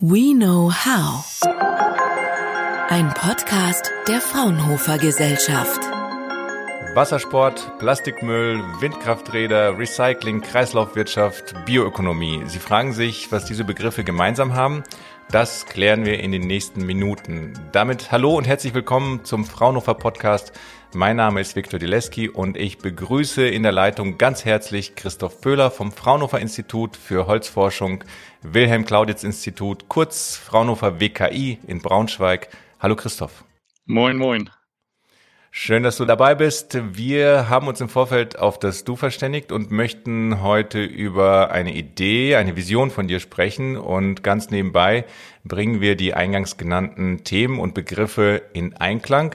We Know How. Ein Podcast der Fraunhofer Gesellschaft. Wassersport, Plastikmüll, Windkrafträder, Recycling, Kreislaufwirtschaft, Bioökonomie. Sie fragen sich, was diese Begriffe gemeinsam haben? Das klären wir in den nächsten Minuten. Damit hallo und herzlich willkommen zum Fraunhofer Podcast. Mein Name ist Viktor Dileski und ich begrüße in der Leitung ganz herzlich Christoph Pöhler vom Fraunhofer Institut für Holzforschung, Wilhelm Clauditz Institut, kurz Fraunhofer WKI in Braunschweig. Hallo Christoph. Moin, moin. Schön, dass du dabei bist. Wir haben uns im Vorfeld auf das Du verständigt und möchten heute über eine Idee, eine Vision von dir sprechen. Und ganz nebenbei bringen wir die eingangs genannten Themen und Begriffe in Einklang.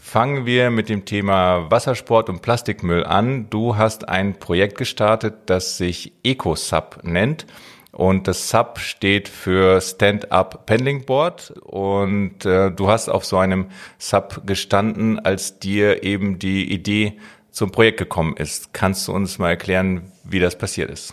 Fangen wir mit dem Thema Wassersport und Plastikmüll an. Du hast ein Projekt gestartet, das sich EcoSub nennt. Und das Sub steht für Stand-Up Pendling Board. Und äh, du hast auf so einem Sub gestanden, als dir eben die Idee zum Projekt gekommen ist. Kannst du uns mal erklären, wie das passiert ist?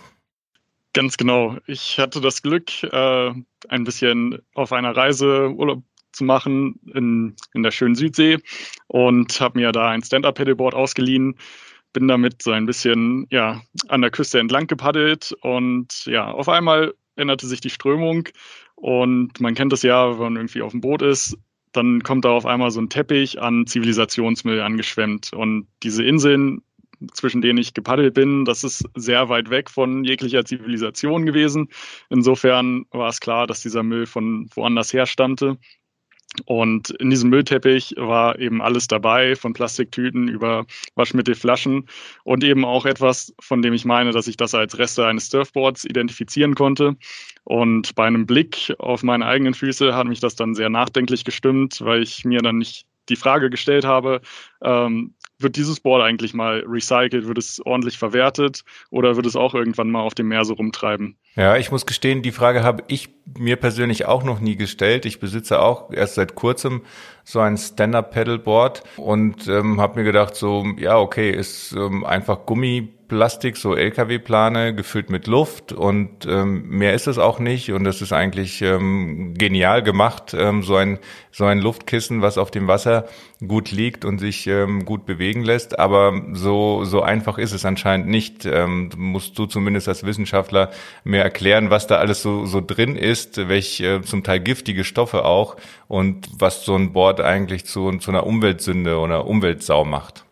Ganz genau. Ich hatte das Glück, äh, ein bisschen auf einer Reise Urlaub zu machen in, in der schönen Südsee und habe mir da ein Stand-Up-Pedalboard ausgeliehen bin damit so ein bisschen ja, an der Küste entlang gepaddelt und ja, auf einmal änderte sich die Strömung und man kennt das ja, wenn man irgendwie auf dem Boot ist, dann kommt da auf einmal so ein Teppich an Zivilisationsmüll angeschwemmt und diese Inseln, zwischen denen ich gepaddelt bin, das ist sehr weit weg von jeglicher Zivilisation gewesen. Insofern war es klar, dass dieser Müll von woanders her stammte. Und in diesem Müllteppich war eben alles dabei, von Plastiktüten über Waschmittelflaschen und eben auch etwas, von dem ich meine, dass ich das als Reste eines Surfboards identifizieren konnte. Und bei einem Blick auf meine eigenen Füße hat mich das dann sehr nachdenklich gestimmt, weil ich mir dann nicht die Frage gestellt habe, ähm, wird dieses Board eigentlich mal recycelt, wird es ordentlich verwertet oder wird es auch irgendwann mal auf dem Meer so rumtreiben? Ja, ich muss gestehen, die Frage habe ich mir persönlich auch noch nie gestellt. Ich besitze auch erst seit kurzem so ein Stand-Up-Pedalboard und ähm, habe mir gedacht, so, ja, okay, ist ähm, einfach Gummi Plastik, so LKW-Plane gefüllt mit Luft und ähm, mehr ist es auch nicht und das ist eigentlich ähm, genial gemacht, ähm, so ein so ein Luftkissen, was auf dem Wasser gut liegt und sich ähm, gut bewegen lässt, aber so so einfach ist es anscheinend nicht. Ähm, musst du zumindest als Wissenschaftler mehr erklären, was da alles so so drin ist, welche äh, zum Teil giftige Stoffe auch und was so ein Board eigentlich zu zu einer Umweltsünde oder Umweltsau macht.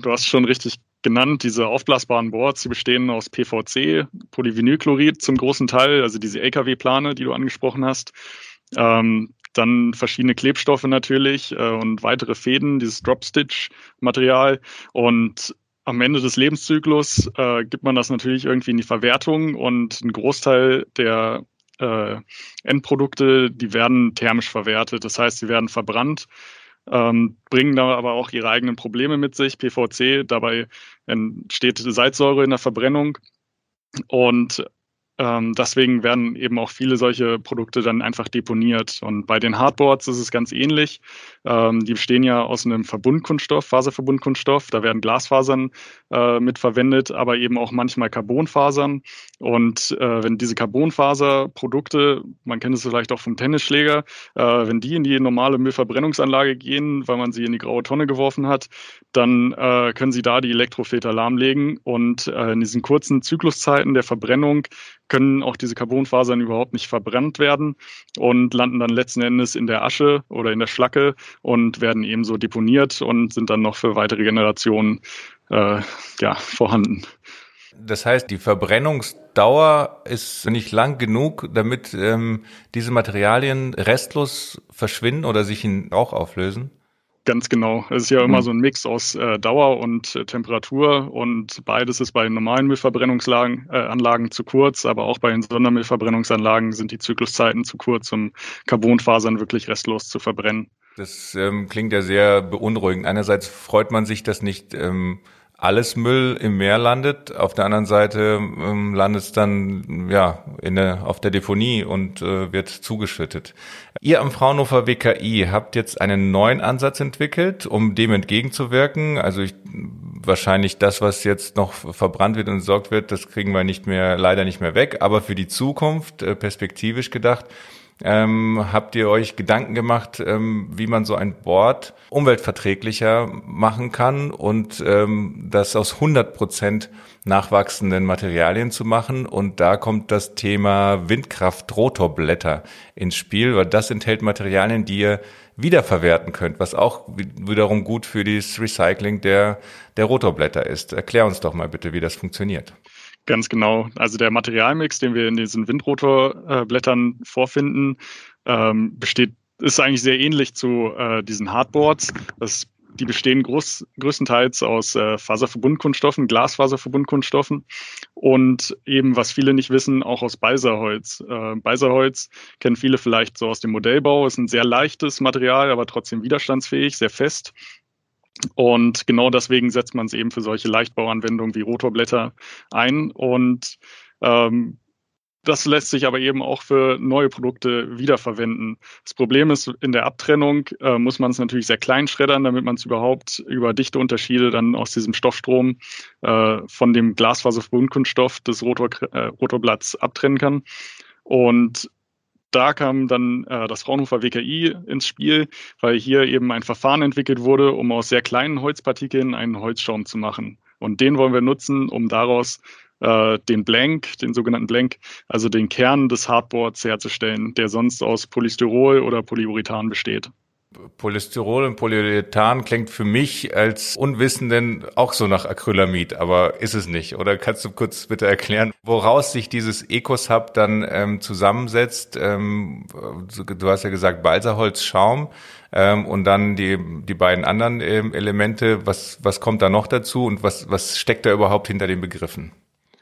Du hast schon richtig genannt, diese aufblasbaren Boards, die bestehen aus PVC, Polyvinylchlorid zum großen Teil, also diese LKW-Plane, die du angesprochen hast. Ähm, dann verschiedene Klebstoffe natürlich äh, und weitere Fäden, dieses Dropstitch-Material. Und am Ende des Lebenszyklus äh, gibt man das natürlich irgendwie in die Verwertung und ein Großteil der äh, Endprodukte, die werden thermisch verwertet. Das heißt, sie werden verbrannt ähm, bringen da aber auch ihre eigenen Probleme mit sich. PVC, dabei entsteht Salzsäure in der Verbrennung. Und ähm, deswegen werden eben auch viele solche Produkte dann einfach deponiert. Und bei den Hardboards ist es ganz ähnlich. Ähm, die bestehen ja aus einem Verbundkunststoff, Faserverbundkunststoff. Da werden Glasfasern äh, mit verwendet, aber eben auch manchmal Carbonfasern. Und äh, wenn diese Carbonfaserprodukte, man kennt es vielleicht auch vom Tennisschläger, äh, wenn die in die normale Müllverbrennungsanlage gehen, weil man sie in die graue Tonne geworfen hat, dann äh, können sie da die Elektrofilter lahmlegen. Und äh, in diesen kurzen Zykluszeiten der Verbrennung können auch diese Carbonfasern überhaupt nicht verbrannt werden und landen dann letzten Endes in der Asche oder in der Schlacke und werden ebenso deponiert und sind dann noch für weitere Generationen äh, ja, vorhanden. Das heißt, die Verbrennungsdauer ist nicht lang genug, damit ähm, diese Materialien restlos verschwinden oder sich in Rauch auflösen? Ganz genau. Es ist ja immer mhm. so ein Mix aus äh, Dauer und äh, Temperatur und beides ist bei normalen Müllverbrennungsanlagen äh, Anlagen zu kurz, aber auch bei den Sondermüllverbrennungsanlagen sind die Zykluszeiten zu kurz, um Carbonfasern wirklich restlos zu verbrennen. Das ähm, klingt ja sehr beunruhigend. Einerseits freut man sich, dass nicht ähm, alles Müll im Meer landet. Auf der anderen Seite ähm, landet es dann ja in der, auf der Deponie und äh, wird zugeschüttet. Ihr am Fraunhofer WKI habt jetzt einen neuen Ansatz entwickelt, um dem entgegenzuwirken. Also ich, wahrscheinlich das, was jetzt noch verbrannt wird und entsorgt wird, das kriegen wir nicht mehr, leider nicht mehr weg. Aber für die Zukunft, äh, perspektivisch gedacht, ähm, habt ihr euch Gedanken gemacht, ähm, wie man so ein Board umweltverträglicher machen kann und ähm, das aus 100 Prozent nachwachsenden Materialien zu machen. Und da kommt das Thema Windkraft-Rotorblätter ins Spiel, weil das enthält Materialien, die ihr wiederverwerten könnt, was auch wiederum gut für das Recycling der, der Rotorblätter ist. Erklär uns doch mal bitte, wie das funktioniert. Ganz genau. Also der Materialmix, den wir in diesen Windrotorblättern vorfinden, ähm, besteht, ist eigentlich sehr ähnlich zu äh, diesen Hardboards. Das, die bestehen groß, größtenteils aus äh, Faserverbundkunststoffen, Glasfaserverbundkunststoffen und eben, was viele nicht wissen, auch aus Balsaholz. Äh, Balsaholz kennen viele vielleicht so aus dem Modellbau, ist ein sehr leichtes Material, aber trotzdem widerstandsfähig, sehr fest und genau deswegen setzt man es eben für solche Leichtbauanwendungen wie Rotorblätter ein. Und ähm, das lässt sich aber eben auch für neue Produkte wiederverwenden. Das Problem ist, in der Abtrennung äh, muss man es natürlich sehr klein schreddern, damit man es überhaupt über Dichteunterschiede dann aus diesem Stoffstrom äh, von dem Glasfaserverbundkunststoff des Rotor, äh, Rotorblatts abtrennen kann. Und da kam dann äh, das Fraunhofer WKI ins Spiel, weil hier eben ein Verfahren entwickelt wurde, um aus sehr kleinen Holzpartikeln einen Holzschaum zu machen. Und den wollen wir nutzen, um daraus äh, den Blank, den sogenannten Blank, also den Kern des Hardboards herzustellen, der sonst aus Polystyrol oder Polyurethan besteht. Polystyrol und Polyurethan klingt für mich als Unwissenden auch so nach Acrylamid, aber ist es nicht. Oder kannst du kurz bitte erklären, woraus sich dieses EcoSub dann ähm, zusammensetzt? Ähm, du hast ja gesagt Balsaholz, Schaum ähm, und dann die, die beiden anderen ähm, Elemente. Was, was kommt da noch dazu und was, was steckt da überhaupt hinter den Begriffen?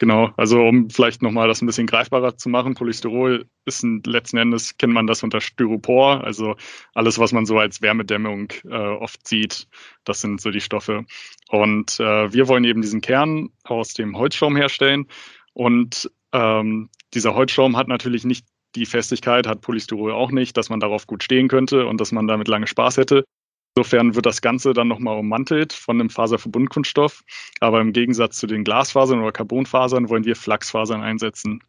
Genau, also um vielleicht nochmal das ein bisschen greifbarer zu machen, Polystyrol ist ein, letzten Endes, kennt man das unter Styropor, also alles, was man so als Wärmedämmung äh, oft sieht, das sind so die Stoffe. Und äh, wir wollen eben diesen Kern aus dem Holzschaum herstellen und ähm, dieser Holzschaum hat natürlich nicht die Festigkeit, hat Polystyrol auch nicht, dass man darauf gut stehen könnte und dass man damit lange Spaß hätte. Insofern wird das Ganze dann nochmal ummantelt von einem Faserverbundkunststoff. Aber im Gegensatz zu den Glasfasern oder Carbonfasern wollen wir Flachsfasern einsetzen.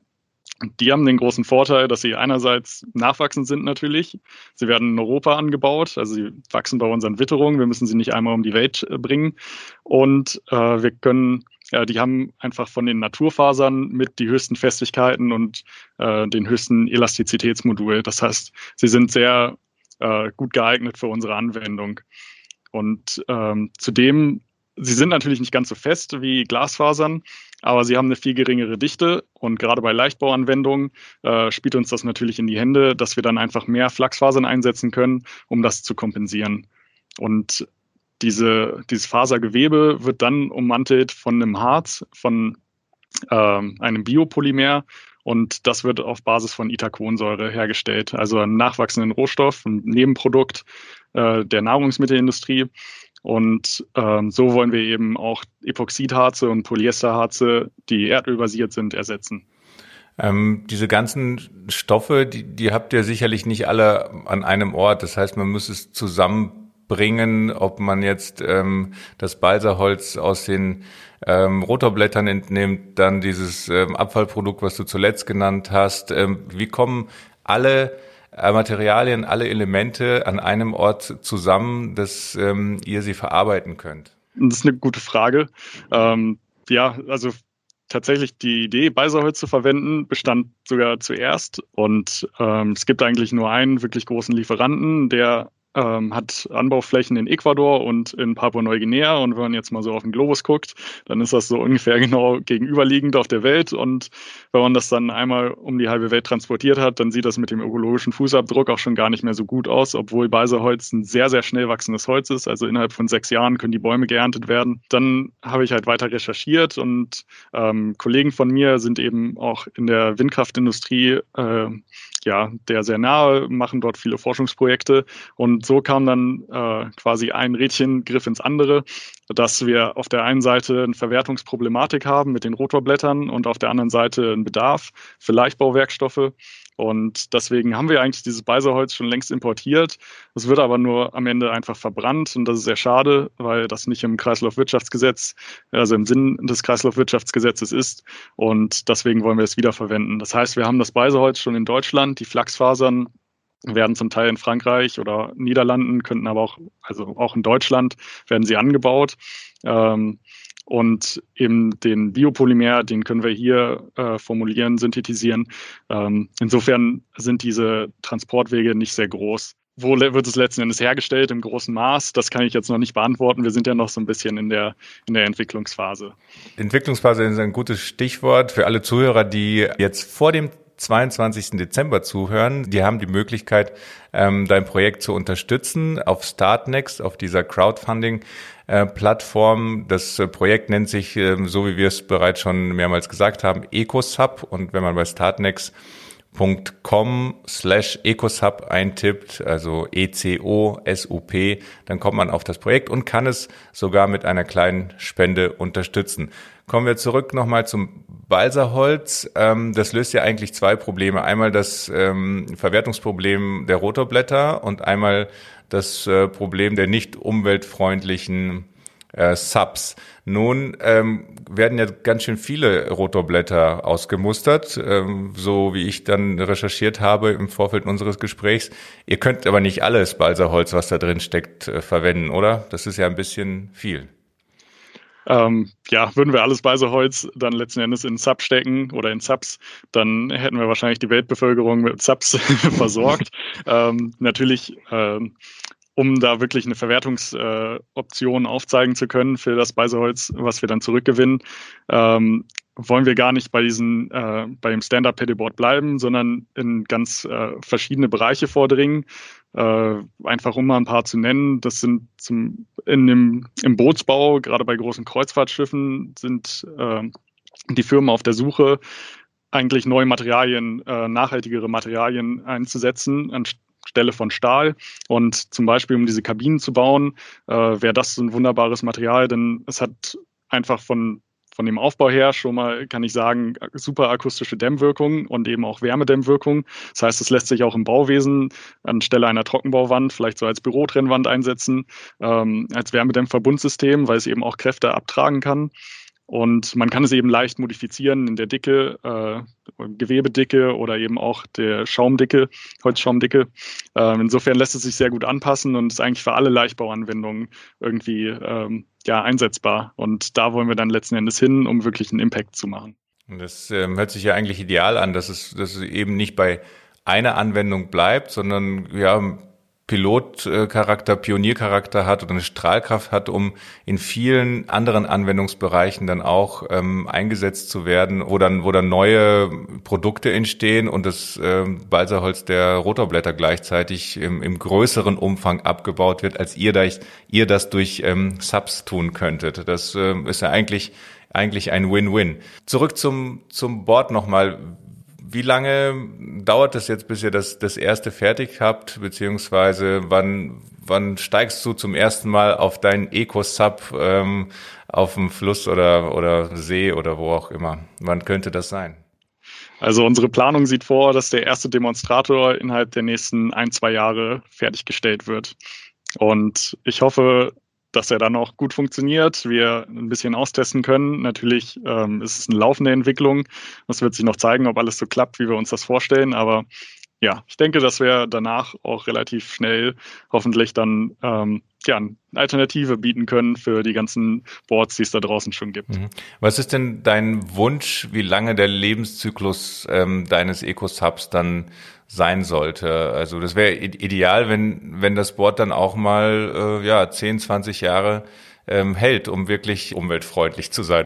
Die haben den großen Vorteil, dass sie einerseits nachwachsend sind natürlich. Sie werden in Europa angebaut, also sie wachsen bei unseren Witterungen. Wir müssen sie nicht einmal um die Welt äh, bringen. Und äh, wir können, ja, die haben einfach von den Naturfasern mit die höchsten Festigkeiten und äh, den höchsten Elastizitätsmodul. Das heißt, sie sind sehr äh, gut geeignet für unsere Anwendung. Und ähm, zudem, sie sind natürlich nicht ganz so fest wie Glasfasern, aber sie haben eine viel geringere Dichte und gerade bei Leichtbauanwendungen äh, spielt uns das natürlich in die Hände, dass wir dann einfach mehr Flachsfasern einsetzen können, um das zu kompensieren. Und diese, dieses Fasergewebe wird dann ummantelt von einem Harz, von ähm, einem Biopolymer und das wird auf Basis von Itaconsäure hergestellt, also ein nachwachsenden Rohstoff, ein Nebenprodukt äh, der Nahrungsmittelindustrie. Und ähm, so wollen wir eben auch Epoxidharze und Polyesterharze, die erdölbasiert sind, ersetzen. Ähm, diese ganzen Stoffe, die, die habt ihr sicherlich nicht alle an einem Ort. Das heißt, man muss es zusammenbringen, ob man jetzt ähm, das Balsaholz aus den ähm, Rotorblättern entnimmt, dann dieses ähm, Abfallprodukt, was du zuletzt genannt hast. Ähm, wie kommen alle äh, Materialien, alle Elemente an einem Ort zusammen, dass ähm, ihr sie verarbeiten könnt? Das ist eine gute Frage. Ähm, ja, also tatsächlich die Idee, Beiserholz zu verwenden, bestand sogar zuerst. Und ähm, es gibt eigentlich nur einen wirklich großen Lieferanten, der ähm, hat Anbauflächen in Ecuador und in Papua-Neuguinea. Und wenn man jetzt mal so auf den Globus guckt, dann ist das so ungefähr genau gegenüberliegend auf der Welt. Und wenn man das dann einmal um die halbe Welt transportiert hat, dann sieht das mit dem ökologischen Fußabdruck auch schon gar nicht mehr so gut aus, obwohl Beiserholz ein sehr, sehr schnell wachsendes Holz ist. Also innerhalb von sechs Jahren können die Bäume geerntet werden. Dann habe ich halt weiter recherchiert und ähm, Kollegen von mir sind eben auch in der Windkraftindustrie äh, ja, der sehr nahe, machen dort viele Forschungsprojekte und Und so kam dann äh, quasi ein Rädchengriff ins andere, dass wir auf der einen Seite eine Verwertungsproblematik haben mit den Rotorblättern und auf der anderen Seite einen Bedarf für Leichtbauwerkstoffe. Und deswegen haben wir eigentlich dieses Beiserholz schon längst importiert. Es wird aber nur am Ende einfach verbrannt und das ist sehr schade, weil das nicht im Kreislaufwirtschaftsgesetz, also im Sinn des Kreislaufwirtschaftsgesetzes ist. Und deswegen wollen wir es wiederverwenden. Das heißt, wir haben das Beiserholz schon in Deutschland, die Flachsfasern werden zum Teil in Frankreich oder Niederlanden, könnten aber auch, also auch in Deutschland, werden sie angebaut. Ähm, und eben den Biopolymer, den können wir hier äh, formulieren, synthetisieren. Ähm, insofern sind diese Transportwege nicht sehr groß. Wo wird es letzten Endes hergestellt im großen Maß? Das kann ich jetzt noch nicht beantworten. Wir sind ja noch so ein bisschen in der, in der Entwicklungsphase. Entwicklungsphase ist ein gutes Stichwort für alle Zuhörer, die jetzt vor dem 22. Dezember zuhören, die haben die Möglichkeit, ähm, dein Projekt zu unterstützen auf Startnext, auf dieser Crowdfunding-Plattform. Das äh, Projekt nennt sich, äh, so wie wir es bereits schon mehrmals gesagt haben, EcoSub. Und wenn man bei Startnext com slash ecosub eintippt, also E-C-O-S-U-P, dann kommt man auf das Projekt und kann es sogar mit einer kleinen Spende unterstützen. Kommen wir zurück nochmal zum Balsaholz. Ähm, das löst ja eigentlich zwei Probleme. Einmal das ähm, Verwertungsproblem der Rotorblätter und einmal das äh, Problem der nicht umweltfreundlichen äh, Subs. Nun ähm, werden ja ganz schön viele Rotorblätter ausgemustert, ähm, so wie ich dann recherchiert habe im Vorfeld unseres Gesprächs. Ihr könnt aber nicht alles Balsaholz, was da drin steckt, äh, verwenden, oder? Das ist ja ein bisschen viel. Ähm, ja, würden wir alles Beiseholz dann letzten Endes in Subs stecken oder in Subs, dann hätten wir wahrscheinlich die Weltbevölkerung mit Subs versorgt. ähm, natürlich ähm, um da wirklich eine Verwertungsoption äh, aufzeigen zu können für das Beiseholz, was wir dann zurückgewinnen, ähm, wollen wir gar nicht bei diesen äh, bei dem Stand-up Pedalboard bleiben, sondern in ganz äh, verschiedene Bereiche vordringen. Äh, einfach um mal ein paar zu nennen, das sind zum, in dem, im Bootsbau, gerade bei großen Kreuzfahrtschiffen, sind äh, die Firmen auf der Suche, eigentlich neue Materialien, äh, nachhaltigere Materialien einzusetzen, Stelle von Stahl. Und zum Beispiel, um diese Kabinen zu bauen, äh, wäre das so ein wunderbares Material, denn es hat einfach von von dem Aufbau her schon mal, kann ich sagen, super akustische Dämmwirkung und eben auch Wärmedämmwirkung. Das heißt, es lässt sich auch im Bauwesen anstelle einer Trockenbauwand vielleicht so als Bürotrennwand einsetzen, ähm, als Wärmedämmverbundsystem, weil es eben auch Kräfte abtragen kann. Und man kann es eben leicht modifizieren in der Dicke, äh, Gewebedicke oder eben auch der Schaumdicke, Holzschaumdicke. Ähm, insofern lässt es sich sehr gut anpassen und ist eigentlich für alle Leichtbauanwendungen irgendwie ähm, ja, einsetzbar. Und da wollen wir dann letzten Endes hin, um wirklich einen Impact zu machen. Das ähm, hört sich ja eigentlich ideal an, dass es, dass es eben nicht bei einer Anwendung bleibt, sondern ja, Pilotcharakter, Pioniercharakter hat oder eine Strahlkraft hat, um in vielen anderen Anwendungsbereichen dann auch ähm, eingesetzt zu werden, wo dann, wo dann neue Produkte entstehen und das ähm, Balsaholz der Rotorblätter gleichzeitig im, im größeren Umfang abgebaut wird, als ihr, da, ihr das durch ähm, Subs tun könntet. Das ähm, ist ja eigentlich eigentlich ein Win-Win. Zurück zum, zum Board nochmal. Wie lange dauert es jetzt, bis ihr das, das erste fertig habt, beziehungsweise wann, wann steigst du zum ersten Mal auf deinen Eco-Sub ähm, auf dem Fluss oder, oder See oder wo auch immer? Wann könnte das sein? Also unsere Planung sieht vor, dass der erste Demonstrator innerhalb der nächsten ein, zwei Jahre fertiggestellt wird. Und ich hoffe, dass er dann auch gut funktioniert, wir ein bisschen austesten können. Natürlich ähm, ist es eine laufende Entwicklung. Es wird sich noch zeigen, ob alles so klappt, wie wir uns das vorstellen. Aber ja, ich denke, dass wir danach auch relativ schnell hoffentlich dann ähm, ja, eine Alternative bieten können für die ganzen Boards, die es da draußen schon gibt. Mhm. Was ist denn dein Wunsch, wie lange der Lebenszyklus ähm, deines Eco-Subs dann sein sollte. Also das wäre ideal, wenn, wenn das Board dann auch mal äh, ja, 10, 20 Jahre ähm, hält, um wirklich umweltfreundlich zu sein.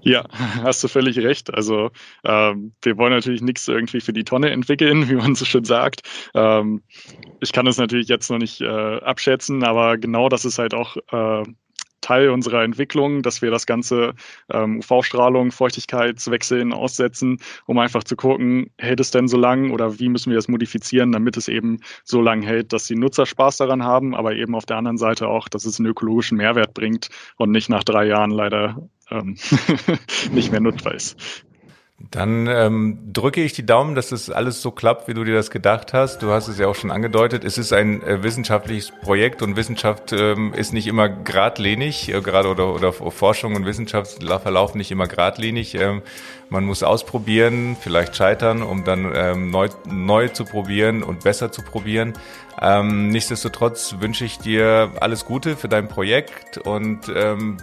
Ja, hast du völlig recht. Also ähm, wir wollen natürlich nichts irgendwie für die Tonne entwickeln, wie man so schön sagt. Ähm, ich kann es natürlich jetzt noch nicht äh, abschätzen, aber genau das ist halt auch äh, Teil unserer Entwicklung, dass wir das ganze ähm, UV-Strahlung, Feuchtigkeitswechseln aussetzen, um einfach zu gucken, hält es denn so lang oder wie müssen wir es modifizieren, damit es eben so lang hält, dass die Nutzer Spaß daran haben, aber eben auf der anderen Seite auch, dass es einen ökologischen Mehrwert bringt und nicht nach drei Jahren leider ähm, nicht mehr nutzbar ist. Dann ähm, drücke ich die Daumen, dass das alles so klappt, wie du dir das gedacht hast. Du hast es ja auch schon angedeutet. Es ist ein äh, wissenschaftliches Projekt und Wissenschaft ähm, ist nicht immer geradlinig, äh, gerade oder, oder Forschung und Wissenschaft verlaufen nicht immer geradlinig. Ähm, man muss ausprobieren, vielleicht scheitern, um dann ähm, neu, neu zu probieren und besser zu probieren. Ähm, nichtsdestotrotz wünsche ich dir alles Gute für dein Projekt und ähm,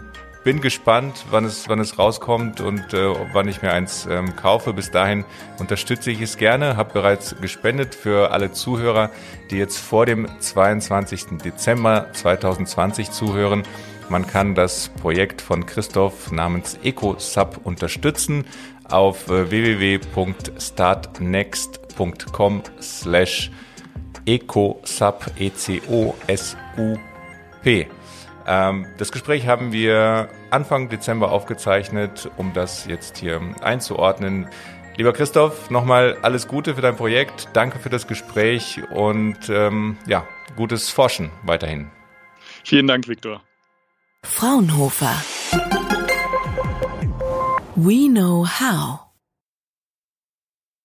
bin gespannt, wann es, wann es rauskommt und äh, wann ich mir eins ähm, kaufe. Bis dahin unterstütze ich es gerne, habe bereits gespendet für alle Zuhörer, die jetzt vor dem 22. Dezember 2020 zuhören. Man kann das Projekt von Christoph namens EcoSub unterstützen auf äh, www.startnext.com slash ecosub, E-C-O-S-U-P. Ähm, das Gespräch haben wir Anfang Dezember aufgezeichnet, um das jetzt hier einzuordnen. Lieber Christoph, nochmal alles Gute für dein Projekt. Danke für das Gespräch und ähm, ja, gutes Forschen weiterhin. Vielen Dank, Viktor. Fraunhofer. We know how.